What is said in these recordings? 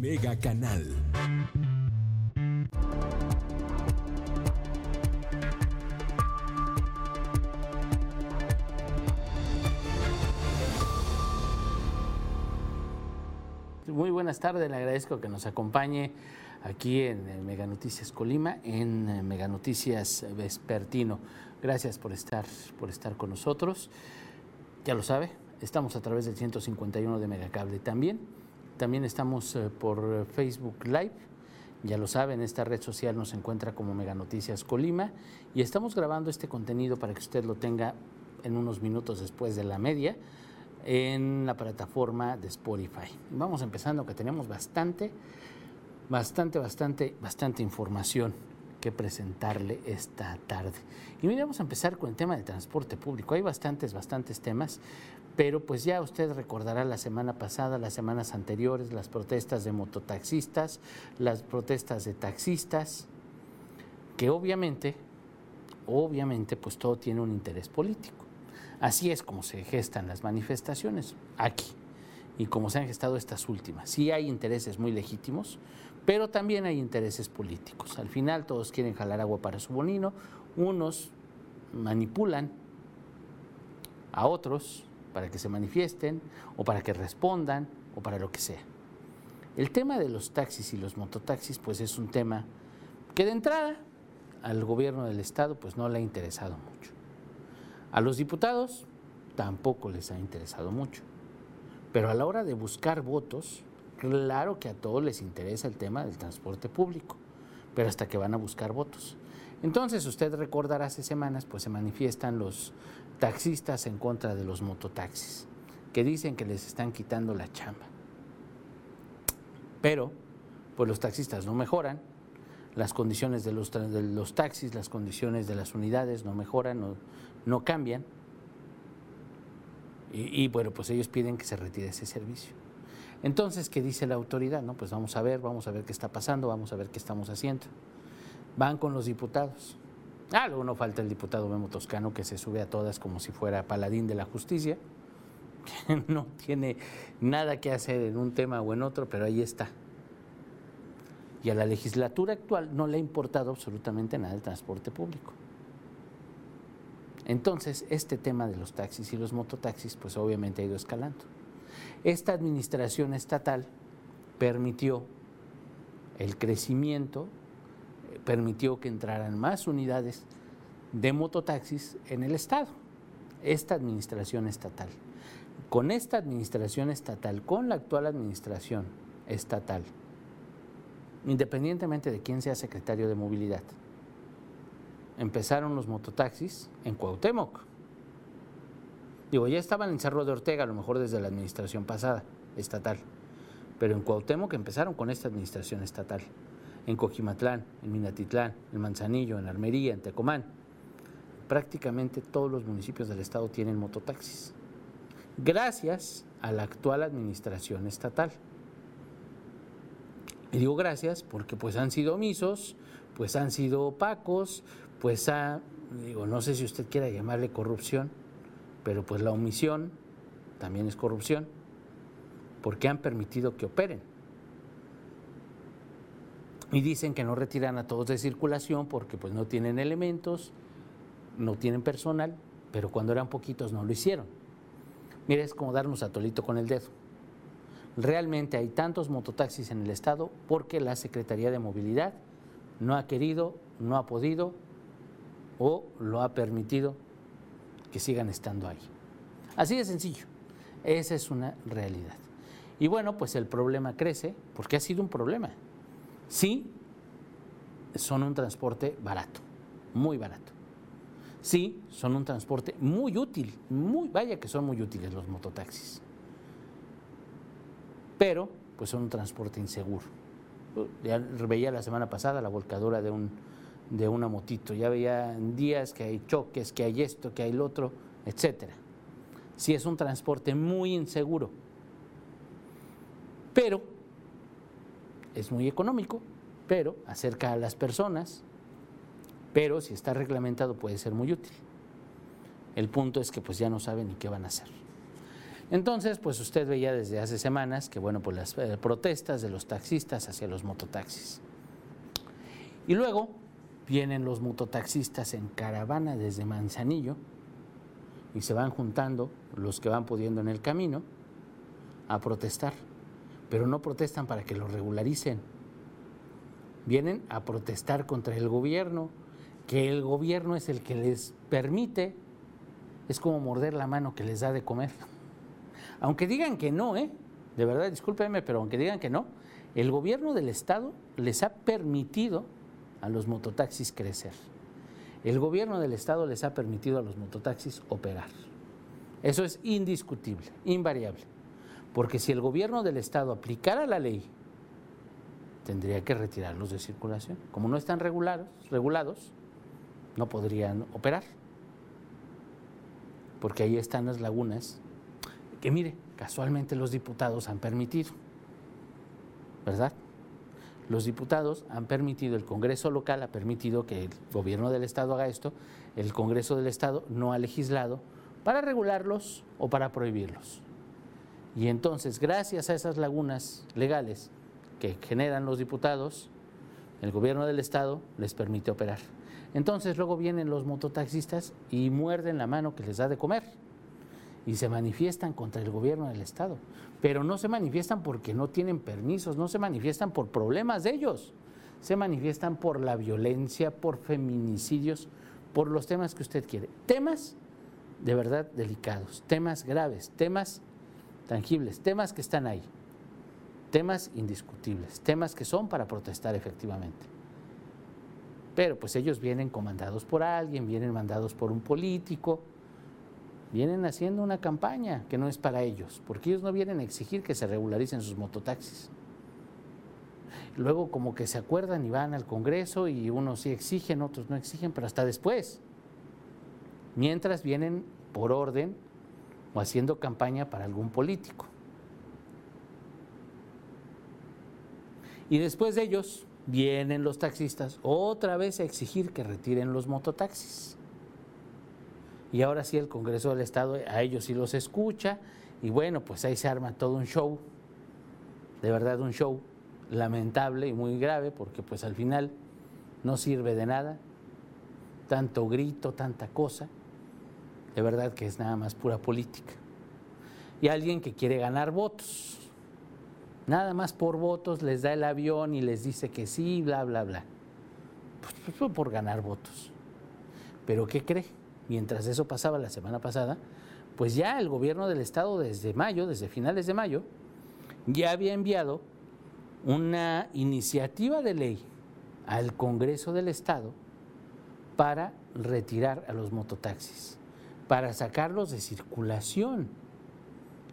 Mega Canal. Muy buenas tardes, le agradezco que nos acompañe aquí en eh, Mega Noticias Colima, en eh, Mega Noticias Vespertino. Gracias por estar, por estar con nosotros. Ya lo sabe, estamos a través del 151 de Megacable también. También estamos eh, por Facebook Live. Ya lo saben, esta red social nos encuentra como Mega Noticias Colima y estamos grabando este contenido para que usted lo tenga en unos minutos después de la media en la plataforma de Spotify. Vamos empezando que tenemos bastante, bastante, bastante, bastante información presentarle esta tarde. Y mira, vamos a empezar con el tema de transporte público. Hay bastantes, bastantes temas, pero pues ya usted recordará la semana pasada, las semanas anteriores, las protestas de mototaxistas, las protestas de taxistas, que obviamente, obviamente, pues todo tiene un interés político. Así es como se gestan las manifestaciones aquí y como se han gestado estas últimas. Sí hay intereses muy legítimos, pero también hay intereses políticos. Al final todos quieren jalar agua para su bonino, unos manipulan a otros para que se manifiesten o para que respondan o para lo que sea. El tema de los taxis y los mototaxis pues es un tema que de entrada al gobierno del estado pues no le ha interesado mucho. A los diputados tampoco les ha interesado mucho. Pero a la hora de buscar votos, claro que a todos les interesa el tema del transporte público, pero hasta que van a buscar votos. Entonces, usted recordará hace semanas, pues se manifiestan los taxistas en contra de los mototaxis, que dicen que les están quitando la chamba. Pero, pues los taxistas no mejoran, las condiciones de los, taxis, las condiciones de las unidades no mejoran, no, no cambian. Y, y, bueno, pues ellos piden que se retire ese servicio. Entonces, ¿qué dice la autoridad? No, pues vamos a ver, vamos a ver qué está pasando, vamos a ver qué estamos haciendo. Van con los diputados. Ah, luego no falta el diputado Memo Toscano que se sube a todas como si fuera paladín de la justicia, no tiene nada que hacer en un tema o en otro, pero ahí está. Y a la legislatura actual no le ha importado absolutamente nada el transporte público. Entonces, este tema de los taxis y los mototaxis, pues obviamente ha ido escalando. Esta administración estatal permitió el crecimiento, permitió que entraran más unidades de mototaxis en el Estado. Esta administración estatal. Con esta administración estatal, con la actual administración estatal, independientemente de quién sea secretario de movilidad, empezaron los mototaxis en Cuauhtémoc. Digo, ya estaban en Cerro de Ortega, a lo mejor desde la administración pasada, estatal. Pero en Cuauhtémoc empezaron con esta administración estatal. En Cojimatlán, en Minatitlán, en Manzanillo, en Armería, en Tecomán. Prácticamente todos los municipios del estado tienen mototaxis. Gracias a la actual administración estatal. Y digo gracias porque pues han sido omisos, pues han sido opacos, pues ha, digo, no sé si usted quiera llamarle corrupción, pero pues la omisión también es corrupción, porque han permitido que operen. Y dicen que no retiran a todos de circulación porque pues no tienen elementos, no tienen personal, pero cuando eran poquitos no lo hicieron. Mira, es como darnos a con el dedo. Realmente hay tantos mototaxis en el estado porque la Secretaría de Movilidad no ha querido, no ha podido o lo ha permitido que sigan estando ahí. Así de sencillo. Esa es una realidad. Y bueno, pues el problema crece porque ha sido un problema. Sí, son un transporte barato, muy barato. Sí, son un transporte muy útil, muy, vaya que son muy útiles los mototaxis. Pero, pues son un transporte inseguro. Ya veía la semana pasada la volcadura de un de una motito. Ya veía días que hay choques, que hay esto, que hay lo otro, etcétera. Sí es un transporte muy inseguro, pero es muy económico, pero acerca a las personas, pero si está reglamentado puede ser muy útil. El punto es que pues ya no saben ni qué van a hacer. Entonces, pues usted veía desde hace semanas que, bueno, pues las eh, protestas de los taxistas hacia los mototaxis. Y luego vienen los mototaxistas en caravana desde Manzanillo y se van juntando los que van pudiendo en el camino a protestar, pero no protestan para que lo regularicen. Vienen a protestar contra el gobierno, que el gobierno es el que les permite, es como morder la mano que les da de comer. Aunque digan que no, ¿eh? De verdad, discúlpenme, pero aunque digan que no, el gobierno del Estado les ha permitido a los mototaxis crecer. El gobierno del Estado les ha permitido a los mototaxis operar. Eso es indiscutible, invariable. Porque si el gobierno del Estado aplicara la ley, tendría que retirarlos de circulación. Como no están regulados, no podrían operar. Porque ahí están las lagunas que, mire, casualmente los diputados han permitido. ¿Verdad? Los diputados han permitido, el Congreso local ha permitido que el gobierno del Estado haga esto, el Congreso del Estado no ha legislado para regularlos o para prohibirlos. Y entonces, gracias a esas lagunas legales que generan los diputados, el gobierno del Estado les permite operar. Entonces luego vienen los mototaxistas y muerden la mano que les da de comer y se manifiestan contra el gobierno del Estado. Pero no se manifiestan porque no tienen permisos, no se manifiestan por problemas de ellos, se manifiestan por la violencia, por feminicidios, por los temas que usted quiere. Temas de verdad delicados, temas graves, temas tangibles, temas que están ahí, temas indiscutibles, temas que son para protestar efectivamente. Pero pues ellos vienen comandados por alguien, vienen mandados por un político, vienen haciendo una campaña que no es para ellos, porque ellos no vienen a exigir que se regularicen sus mototaxis. Luego como que se acuerdan y van al Congreso y unos sí exigen, otros no exigen, pero hasta después. Mientras vienen por orden o haciendo campaña para algún político. Y después de ellos vienen los taxistas otra vez a exigir que retiren los mototaxis y ahora sí el Congreso del Estado a ellos sí los escucha y bueno, pues ahí se arma todo un show, de verdad un show lamentable y muy grave porque pues al final no sirve de nada, tanto grito, tanta cosa, de verdad que es nada más pura política. Y alguien que quiere ganar votos, nada más por votos les da el avión y les dice que sí, bla, bla, bla. Pues, pues por ganar votos. Pero ¿qué cree? Mientras eso pasaba la semana pasada, pues ya el gobierno del estado desde mayo, desde finales de mayo, ya había enviado una iniciativa de ley al Congreso del Estado para retirar a los mototaxis, para sacarlos de circulación.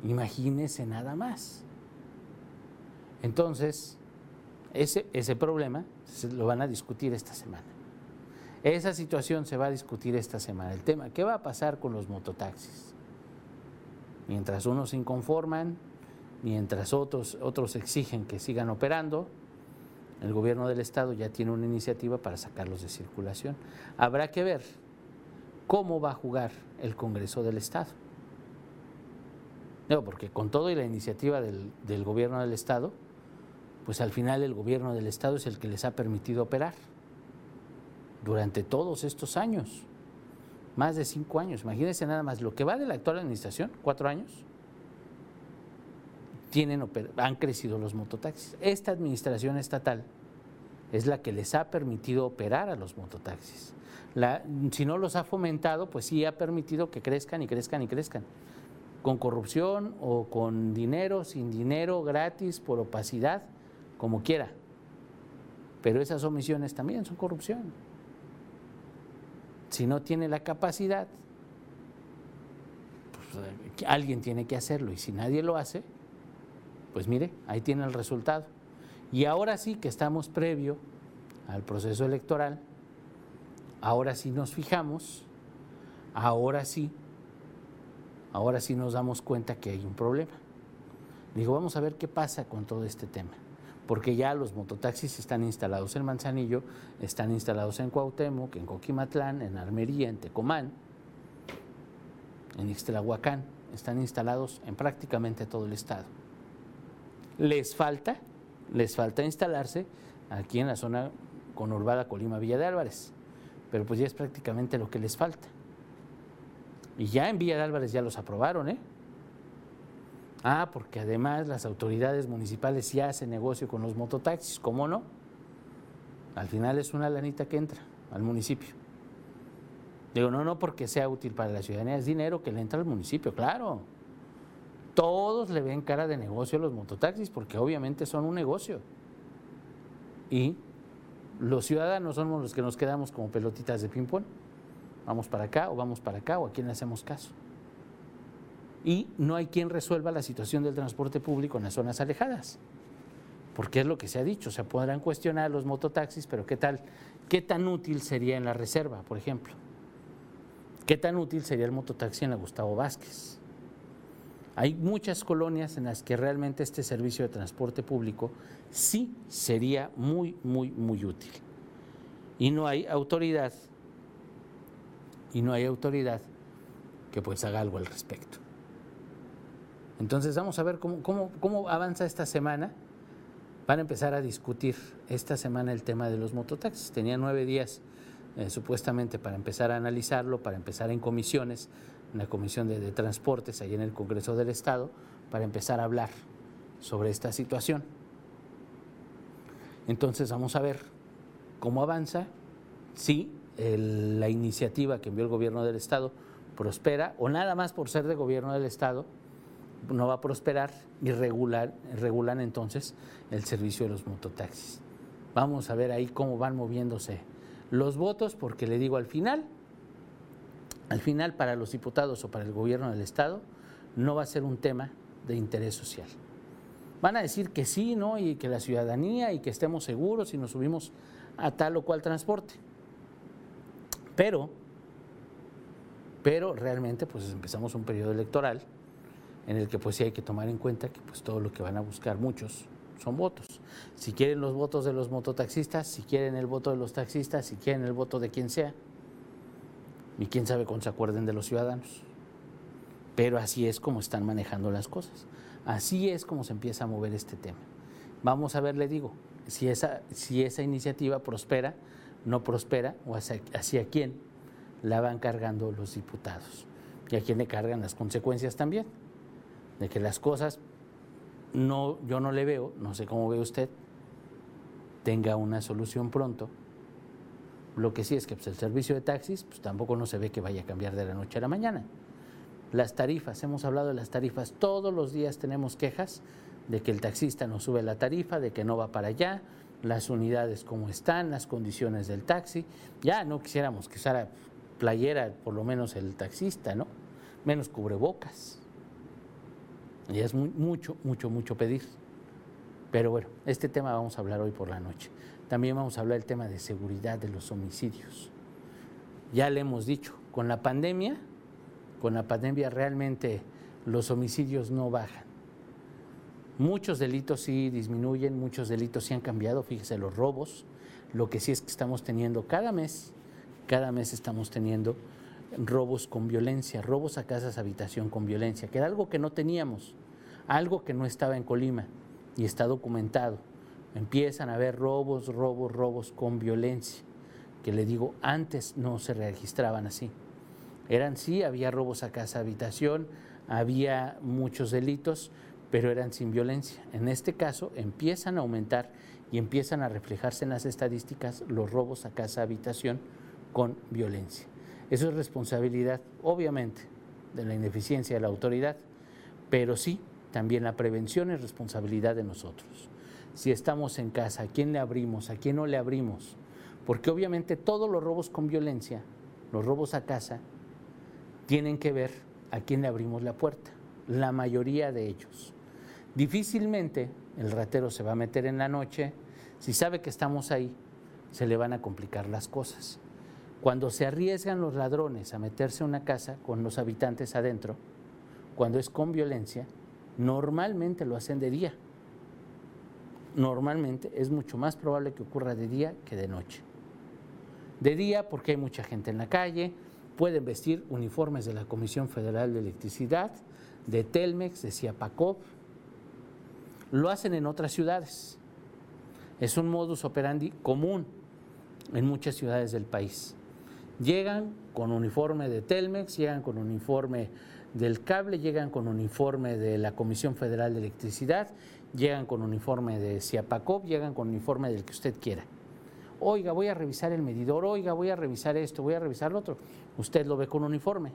Imagínese nada más. Entonces, ese, ese problema lo van a discutir esta semana. Esa situación se va a discutir esta semana. El tema, ¿qué va a pasar con los mototaxis? Mientras unos se inconforman, mientras otros, otros exigen que sigan operando, el gobierno del estado ya tiene una iniciativa para sacarlos de circulación. Habrá que ver cómo va a jugar el Congreso del Estado. No, porque con todo y la iniciativa del, del gobierno del Estado, pues al final el gobierno del Estado es el que les ha permitido operar durante todos estos años, más de cinco años. Imagínense nada más lo que va de la actual administración, cuatro años, tienen, han crecido los mototaxis. Esta administración estatal es la que les ha permitido operar a los mototaxis. si no los ha fomentado, pues sí ha permitido que crezcan y crezcan y crezcan. Con corrupción o con dinero, sin dinero, gratis, por opacidad, como quiera. Pero esas omisiones también son corrupción si no tiene la capacidad, pues, eh, alguien tiene que hacerlo y si nadie lo hace, pues mire, ahí tiene el resultado. Y ahora sí que estamos previo al proceso electoral, ahora sí nos fijamos, ahora sí, ahora sí nos damos cuenta que hay un problema. Digo, vamos a ver qué pasa con todo este tema porque ya los mototaxis están instalados en Manzanillo, están instalados en Cuauhtémoc, en Coquimatlán, en Armería, en Tecomán, en Ixtlahuacán. están instalados en prácticamente todo el estado. Les falta, les falta instalarse aquí en la zona conurbada Colima Villa de Álvarez, pero pues ya es prácticamente lo que les falta. Y ya en Villa de Álvarez ya los aprobaron, ¿eh? Ah, porque además las autoridades municipales ya hacen negocio con los mototaxis, ¿cómo no? Al final es una lanita que entra al municipio. Digo, no, no porque sea útil para la ciudadanía, es dinero que le entra al municipio, claro. Todos le ven cara de negocio a los mototaxis porque obviamente son un negocio. Y los ciudadanos somos los que nos quedamos como pelotitas de ping-pong. Vamos para acá o vamos para acá o a quién le hacemos caso. Y no hay quien resuelva la situación del transporte público en las zonas alejadas. Porque es lo que se ha dicho, se podrán cuestionar los mototaxis, pero ¿qué tal? ¿Qué tan útil sería en la reserva, por ejemplo? ¿Qué tan útil sería el mototaxi en la Gustavo Vázquez? Hay muchas colonias en las que realmente este servicio de transporte público sí sería muy, muy, muy útil. Y no hay autoridad y no hay autoridad que pues haga algo al respecto. Entonces vamos a ver cómo, avanza esta semana. Van a empezar a discutir esta semana el tema de los mototaxis. Tenía nueve días eh, supuestamente para empezar a analizarlo, para empezar en comisiones, en la Comisión de, Transportes, ahí en el Congreso del Estado, para empezar a hablar sobre esta situación. Entonces vamos a ver cómo avanza, si la iniciativa que envió el gobierno del Estado prospera o nada más por ser de gobierno del Estado no va a prosperar y regular, regulan entonces el servicio de los mototaxis. Vamos a ver ahí cómo van moviéndose los votos, porque le digo al final, al final para los diputados o para el gobierno del Estado no va a ser un tema de interés social. Van a decir que sí, ¿no? Y que la ciudadanía y que estemos seguros y nos subimos a tal o cual transporte. Pero, pero realmente pues empezamos un periodo electoral en el que pues sí hay que tomar en cuenta que pues todo lo que van a buscar muchos son votos. Si quieren los votos de los mototaxistas, si quieren el voto de los taxistas, si quieren el voto de quien sea, y quién sabe cuándo se acuerden de los ciudadanos. Pero así es como están manejando las cosas. Así es como se empieza a mover este tema. Vamos a ver, le digo, si esa, si esa iniciativa prospera, no prospera o hacia, quién la van cargando los diputados y a quién le cargan las consecuencias también de que las cosas no yo no le veo, no sé cómo ve usted, tenga una solución pronto. Lo que sí es que pues, el servicio de taxis pues, tampoco no se ve que vaya a cambiar de la noche a la mañana. Las tarifas, hemos hablado de las tarifas, todos los días tenemos quejas de que el taxista no sube la tarifa, de que no va para allá, las unidades como están, las condiciones del taxi. Ya no quisiéramos que usara playera, por lo menos el taxista, ¿no? Menos cubrebocas. Ya es mucho, mucho, mucho pedir. Pero bueno, este tema vamos a hablar hoy por la noche. También vamos a hablar del tema de seguridad de los homicidios. Ya le hemos dicho, con la pandemia, con la pandemia realmente los homicidios no bajan. Muchos delitos sí disminuyen, muchos delitos sí han cambiado, fíjese, los robos, lo que sí es que estamos teniendo cada mes, cada mes estamos teniendo robos con violencia, robos a casas, habitación con violencia, que era algo que no teníamos, algo que no estaba en Colima y está documentado. Empiezan a haber robos, robos, robos con violencia, que le digo, antes no se registraban así. Eran sí, había robos a casa, habitación, había muchos delitos, pero eran sin violencia. En este caso empiezan a aumentar y empiezan a reflejarse en las estadísticas los robos a casa habitación con violencia. Eso es responsabilidad, obviamente, de la ineficiencia de la autoridad, pero sí, también la prevención es responsabilidad de nosotros. Si estamos en casa, ¿a quién le abrimos? ¿A quién no le abrimos? Porque obviamente todos los robos con violencia, los robos a casa, tienen que ver a quién le abrimos la puerta, la mayoría de ellos. Difícilmente el ratero se va a meter en la noche, si sabe que estamos ahí, se le van a complicar las cosas. Cuando se arriesgan los ladrones a meterse en una casa con los habitantes adentro, cuando es con violencia, normalmente lo hacen de día. Normalmente es mucho más probable que ocurra de día que de noche. De día porque hay mucha gente en la calle, pueden vestir uniformes de la Comisión Federal de Electricidad, de Telmex, de Ciapacop. Lo hacen en otras ciudades. Es un modus operandi común en muchas ciudades del país. Llegan con uniforme de Telmex, llegan con uniforme del cable, llegan con uniforme de la Comisión Federal de Electricidad, llegan con uniforme de Ciapacop, llegan con uniforme del que usted quiera. Oiga, voy a revisar el medidor, oiga, voy a revisar esto, voy a revisar lo otro. Usted lo ve con uniforme.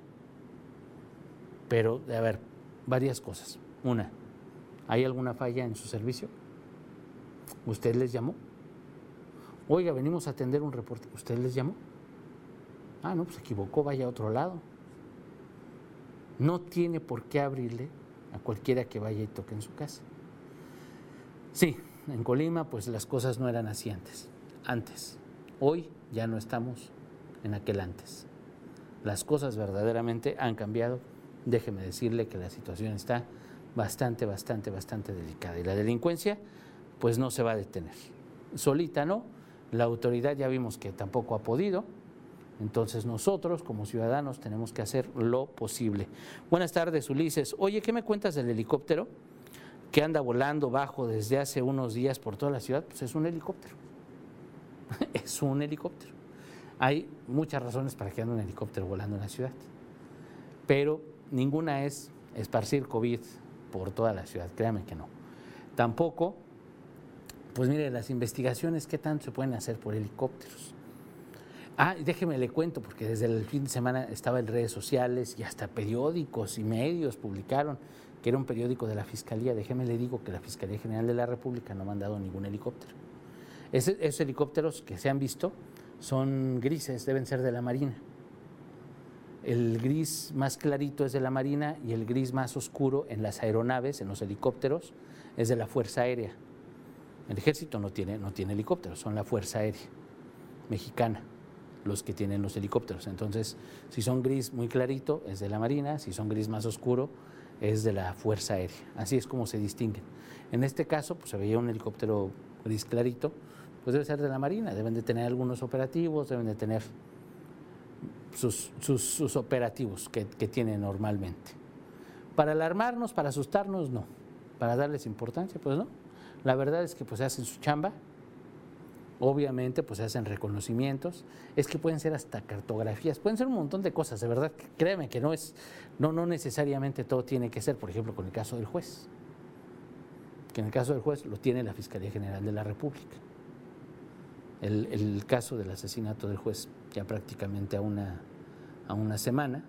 Pero, a ver, varias cosas. Una, ¿hay alguna falla en su servicio? ¿Usted les llamó? Oiga, venimos a atender un reporte. ¿Usted les llamó? Ah, no, pues se equivocó, vaya a otro lado. No tiene por qué abrirle a cualquiera que vaya y toque en su casa. Sí, en Colima pues las cosas no eran así antes. Antes. Hoy ya no estamos en aquel antes. Las cosas verdaderamente han cambiado. Déjeme decirle que la situación está bastante, bastante, bastante delicada. Y la delincuencia pues no se va a detener. Solita no, la autoridad ya vimos que tampoco ha podido, entonces nosotros como ciudadanos tenemos que hacer lo posible. Buenas tardes, Ulises. Oye, ¿qué me cuentas del helicóptero que anda volando bajo desde hace unos días por toda la ciudad? Pues es un helicóptero. es un helicóptero. Hay muchas razones para que ande un helicóptero volando en la ciudad, pero ninguna es esparcir COVID por toda la ciudad, créame que no. Tampoco pues mire, las investigaciones, ¿qué tanto se pueden hacer por helicópteros? Ah, déjeme le cuento, porque desde el fin de semana estaba en redes sociales y hasta periódicos y medios publicaron que era un periódico de la Fiscalía. Déjeme le digo que la Fiscalía General de la República no ha mandado ningún helicóptero. esos helicópteros que se han visto son grises, deben ser de la Marina. El gris más clarito es de la Marina y el gris más oscuro en las aeronaves, en los helicópteros, es de la Fuerza Aérea. El ejército no tiene, no tiene helicópteros, son la Fuerza Aérea Mexicana los que tienen los helicópteros. Entonces, si son gris muy clarito, es de la Marina, si son gris más oscuro, es de la Fuerza Aérea. Así es como se distinguen. En este caso, pues se veía un helicóptero gris clarito, pues debe ser de la Marina, deben de tener algunos operativos, deben de tener sus, sus, operativos que, que tienen normalmente. Para alarmarnos, para asustarnos, no. Para darles importancia, pues no. La verdad es que pues hacen su chamba, obviamente pues hacen reconocimientos, es que pueden ser hasta cartografías, pueden ser un montón de cosas, de verdad, créeme que no es, no, no necesariamente todo tiene que ser, por ejemplo, con el caso del juez, que en el caso del juez lo tiene la Fiscalía General de la República. El, el caso del asesinato del juez ya prácticamente a una, a una semana,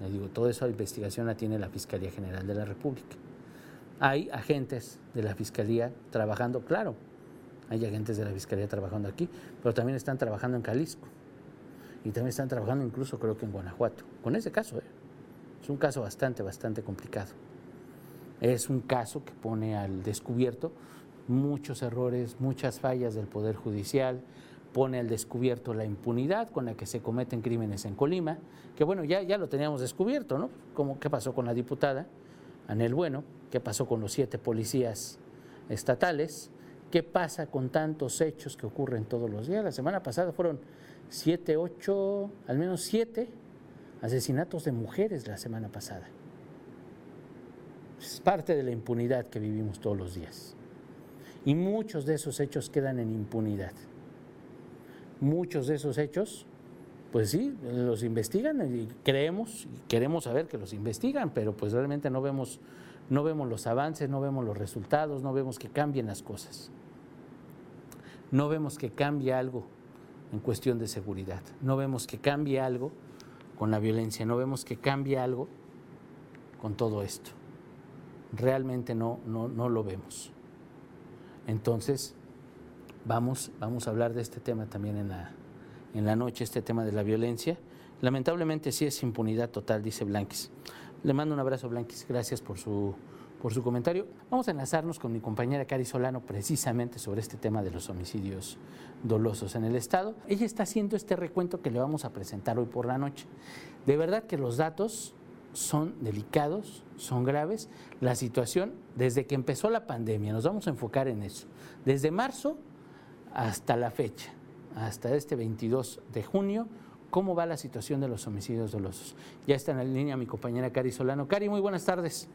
le digo, toda esa investigación la tiene la Fiscalía General de la República. Hay agentes de la Fiscalía trabajando, claro, hay agentes de la Fiscalía trabajando aquí, pero también están trabajando en Jalisco y también están trabajando incluso creo que en Guanajuato, con ese caso. ¿eh? Es un caso bastante, bastante complicado. Es un caso que pone al descubierto muchos errores, muchas fallas del Poder Judicial, pone al descubierto la impunidad con la que se cometen crímenes en Colima, que bueno, ya, ya lo teníamos descubierto, ¿no? Como qué pasó con la diputada Anel Bueno, qué pasó con los siete policías estatales, qué pasa con tantos hechos que ocurren todos los días. La semana pasada fueron siete, ocho, al menos siete asesinatos de mujeres la semana pasada. Es parte de la impunidad que vivimos todos los días. Y muchos de esos hechos quedan en impunidad. Muchos de esos hechos, pues sí, los investigan y creemos y queremos saber que los investigan, pero pues realmente no vemos no vemos los avances, no vemos los resultados, no vemos que cambien las cosas. No vemos que cambie algo en cuestión de seguridad, no vemos que cambie algo con la violencia, no vemos que cambie algo con todo esto. Realmente no, no, no lo vemos. Entonces, vamos, vamos a hablar de este tema también en la, en la noche, este tema de la violencia. Lamentablemente sí es impunidad total, dice Blanquis. Le mando un abrazo, Blanquis. Gracias por su, por su comentario. Vamos a enlazarnos con mi compañera Cari Solano precisamente sobre este tema de los homicidios dolosos en el Estado. Ella está haciendo este recuento que le vamos a presentar hoy por la noche. De verdad que los datos son delicados, son graves. La situación, desde que empezó la pandemia, nos vamos a enfocar en eso. Desde marzo hasta la fecha, hasta este 22 de junio, cómo va la situación de los homicidios dolosos. Ya está en la línea mi compañera Cari Solano. Cari, muy buenas tardes.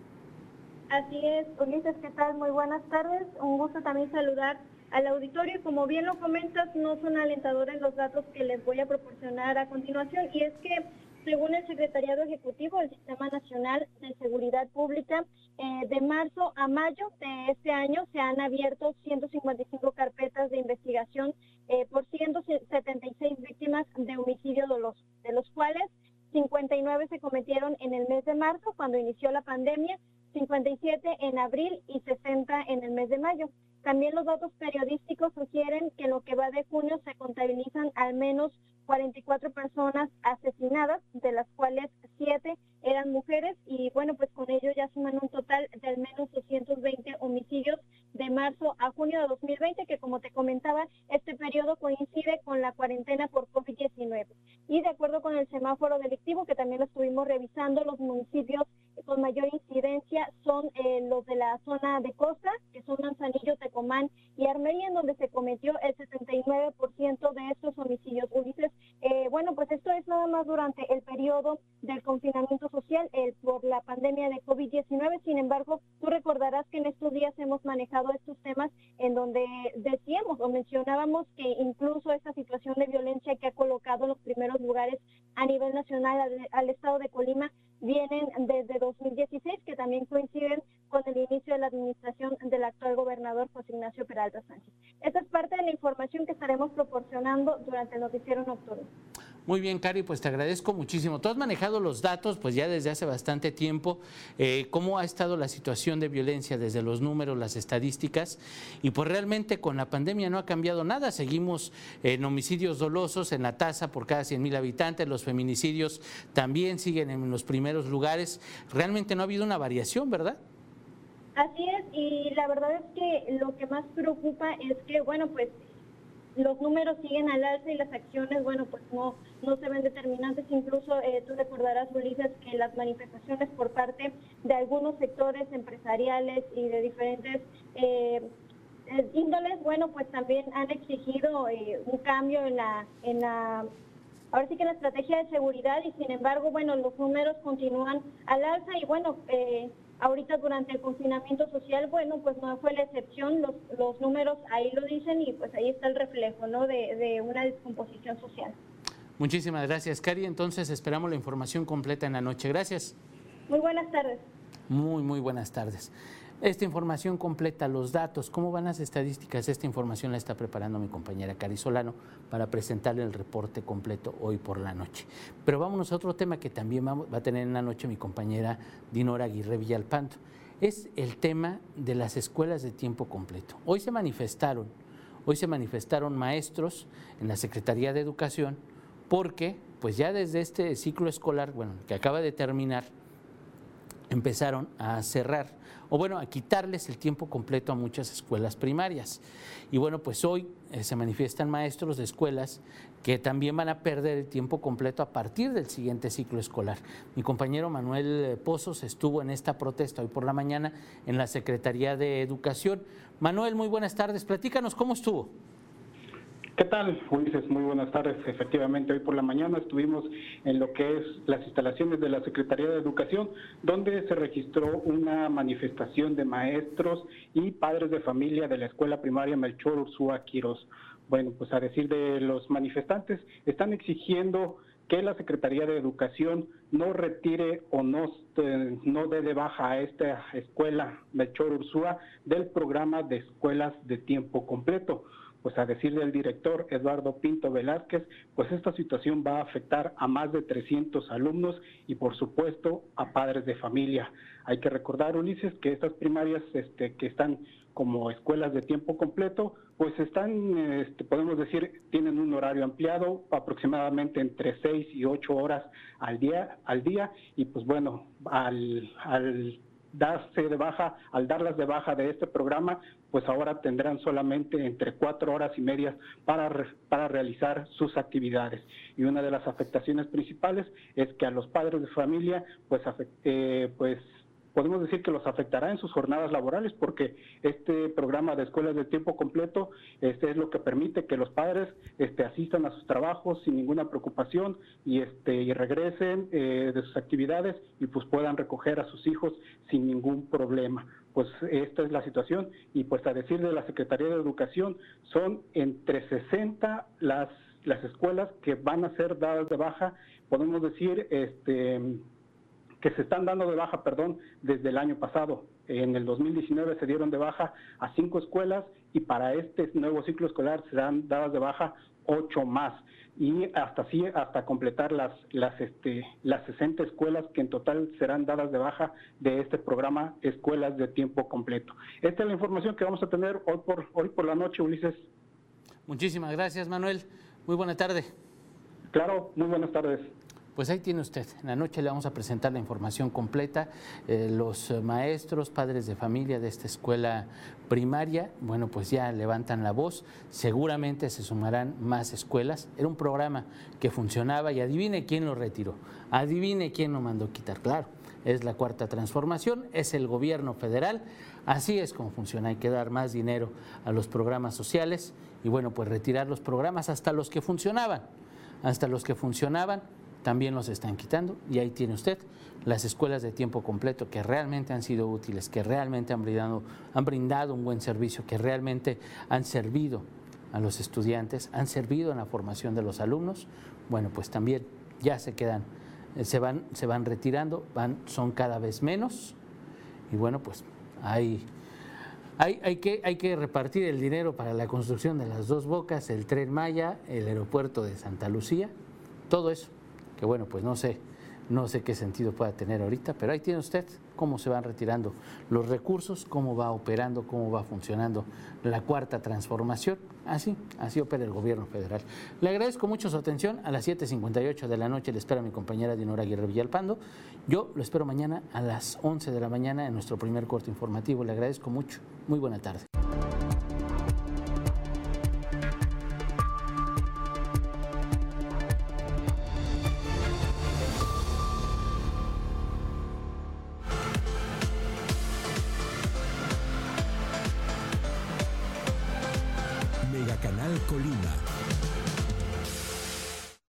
Así es, Ulises, ¿qué tal? Muy buenas tardes. Un gusto también saludar al auditorio. Como bien lo comentas, no son alentadores los datos que les voy a proporcionar a continuación y es que según el Secretariado Ejecutivo del Sistema Nacional de Seguridad Pública, eh, de marzo a mayo de este año se han abierto 155 carpetas de investigación eh, por 176 víctimas de homicidio doloso, de los cuales 59 se cometieron en el mes de marzo, cuando inició la pandemia, 57 en abril y 60 en el mes de mayo. También los datos periodísticos sugieren que en lo que va de junio se contabilizan al menos 44 personas asesinadas, de las cuales 7 eran mujeres y bueno, pues con ello ya suman un total de al menos 220 homicidios de marzo a junio de 2020, que como te comentaba, este periodo coincide con la cuarentena por COVID-19. Y de acuerdo con el semáforo delictivo, que también lo estuvimos revisando, los municipios con mayor incidencia son eh, los de la zona de costa, que son Manzanillo, Tecomán y Armería, en donde se cometió el 79% de estos homicidios. Ulises, eh, bueno, pues esto es nada más durante el periodo del confinamiento social por la pandemia de COVID-19. Sin embargo, tú recordarás que en estos días hemos manejado estos temas en donde decíamos o mencionábamos que incluso esta situación de violencia que ha colocado en los primeros lugares a nivel nacional al estado de Colima vienen desde 2016, que también coinciden con el inicio de la administración del actual gobernador José Ignacio Peralta Sánchez. Esta es parte de la información que estaremos proporcionando durante el noticiero nocturno. Muy bien, Cari, pues te agradezco muchísimo. Tú has manejado los datos pues ya desde hace bastante tiempo. Eh, ¿Cómo ha estado la situación de violencia desde los números, las estadísticas? Y pues realmente con la pandemia no ha cambiado nada. Seguimos en homicidios dolosos en la tasa por cada 100 mil habitantes. Los feminicidios también siguen en los primeros lugares. Realmente no ha habido una variación, ¿verdad? Así es, y la verdad es que lo que más preocupa es que, bueno, pues los números siguen al alza y las acciones, bueno, pues no, no se ven determinantes. Incluso eh, tú recordarás, Ulises, que las manifestaciones por parte de algunos sectores empresariales y de diferentes eh, eh, índoles, bueno, pues también han exigido un cambio en la, en la ahora sí que la estrategia de seguridad y sin embargo, bueno, los números continúan al alza y bueno, eh, Ahorita durante el confinamiento social, bueno, pues no fue la excepción, los, los números ahí lo dicen y pues ahí está el reflejo, ¿no? De, de una descomposición social. Muchísimas gracias, Cari. Entonces esperamos la información completa en la noche. Gracias. Muy buenas tardes. Muy, muy buenas tardes. Esta información completa, los datos, cómo van las estadísticas, esta información la está preparando mi compañera Cari Solano para presentarle el reporte completo hoy por la noche. Pero vámonos a otro tema que también va a tener en la noche mi compañera Dinora Aguirre Villalpanto. Es el tema de las escuelas de tiempo completo. Hoy se manifestaron, hoy se manifestaron maestros en la Secretaría de Educación porque pues ya desde este ciclo escolar, bueno, que acaba de terminar, empezaron a cerrar o bueno, a quitarles el tiempo completo a muchas escuelas primarias. Y bueno, pues hoy eh, se manifiestan maestros de escuelas que también van a perder el tiempo completo a partir del siguiente ciclo escolar. Mi compañero Manuel eh, Pozos estuvo en esta protesta hoy por la mañana en la Secretaría de Educación. Manuel, muy buenas tardes. Platícanos cómo estuvo. ¿Qué tal, Ulises? Muy buenas tardes. Efectivamente, hoy por la mañana estuvimos en lo que es las instalaciones de la Secretaría de Educación, donde se registró una manifestación de maestros y padres de familia de la Escuela Primaria Melchor Ursúa Quirós. Bueno, pues a decir de los manifestantes, están exigiendo que la Secretaría de Educación no retire o no, eh, no dé de baja a esta escuela Melchor Ursúa del programa de escuelas de tiempo completo pues a decir del director Eduardo Pinto Velázquez, pues esta situación va a afectar a más de 300 alumnos y por supuesto a padres de familia. Hay que recordar, Ulises, que estas primarias este, que están como escuelas de tiempo completo, pues están, este, podemos decir, tienen un horario ampliado, aproximadamente entre 6 y 8 horas al día, al día y pues bueno, al, al darse de baja, al darlas de baja de este programa, pues ahora tendrán solamente entre cuatro horas y media para, para realizar sus actividades. Y una de las afectaciones principales es que a los padres de familia, pues, eh, pues podemos decir que los afectará en sus jornadas laborales porque este programa de escuelas de tiempo completo este es lo que permite que los padres este, asistan a sus trabajos sin ninguna preocupación y este y regresen eh, de sus actividades y pues puedan recoger a sus hijos sin ningún problema. Pues esta es la situación y pues a decir de la Secretaría de Educación son entre 60 las las escuelas que van a ser dadas de baja podemos decir este que se están dando de baja, perdón, desde el año pasado. En el 2019 se dieron de baja a cinco escuelas y para este nuevo ciclo escolar serán dadas de baja ocho más y hasta así hasta completar las las este las 60 escuelas que en total serán dadas de baja de este programa escuelas de tiempo completo. Esta es la información que vamos a tener hoy por hoy por la noche, Ulises. Muchísimas gracias, Manuel. Muy buena tarde. Claro, muy buenas tardes. Pues ahí tiene usted. En la noche le vamos a presentar la información completa. Eh, los maestros, padres de familia de esta escuela primaria, bueno, pues ya levantan la voz. Seguramente se sumarán más escuelas. Era un programa que funcionaba y adivine quién lo retiró. Adivine quién lo mandó quitar. Claro, es la cuarta transformación, es el gobierno federal. Así es como funciona. Hay que dar más dinero a los programas sociales y bueno, pues retirar los programas hasta los que funcionaban. Hasta los que funcionaban también los están quitando. Y ahí tiene usted las escuelas de tiempo completo que realmente han sido útiles, que realmente han brindado, han brindado un buen servicio, que realmente han servido a los estudiantes, han servido en la formación de los alumnos, bueno, pues también ya se quedan, eh, se van, se van retirando, van, son cada vez menos. Y bueno, pues hay, hay, hay, que, hay que repartir el dinero para la construcción de las dos bocas, el tren Maya, el aeropuerto de Santa Lucía, todo eso que bueno, pues no sé, no sé qué sentido pueda tener ahorita, pero ahí tiene usted cómo se van retirando los recursos, cómo va operando, cómo va funcionando la cuarta transformación. Así, así opera el gobierno federal. Le agradezco mucho su atención. A las 7.58 de la noche le espera mi compañera Dinora Aguirre Villalpando. Yo lo espero mañana a las 11 de la mañana en nuestro primer corte informativo. Le agradezco mucho. Muy buena tarde.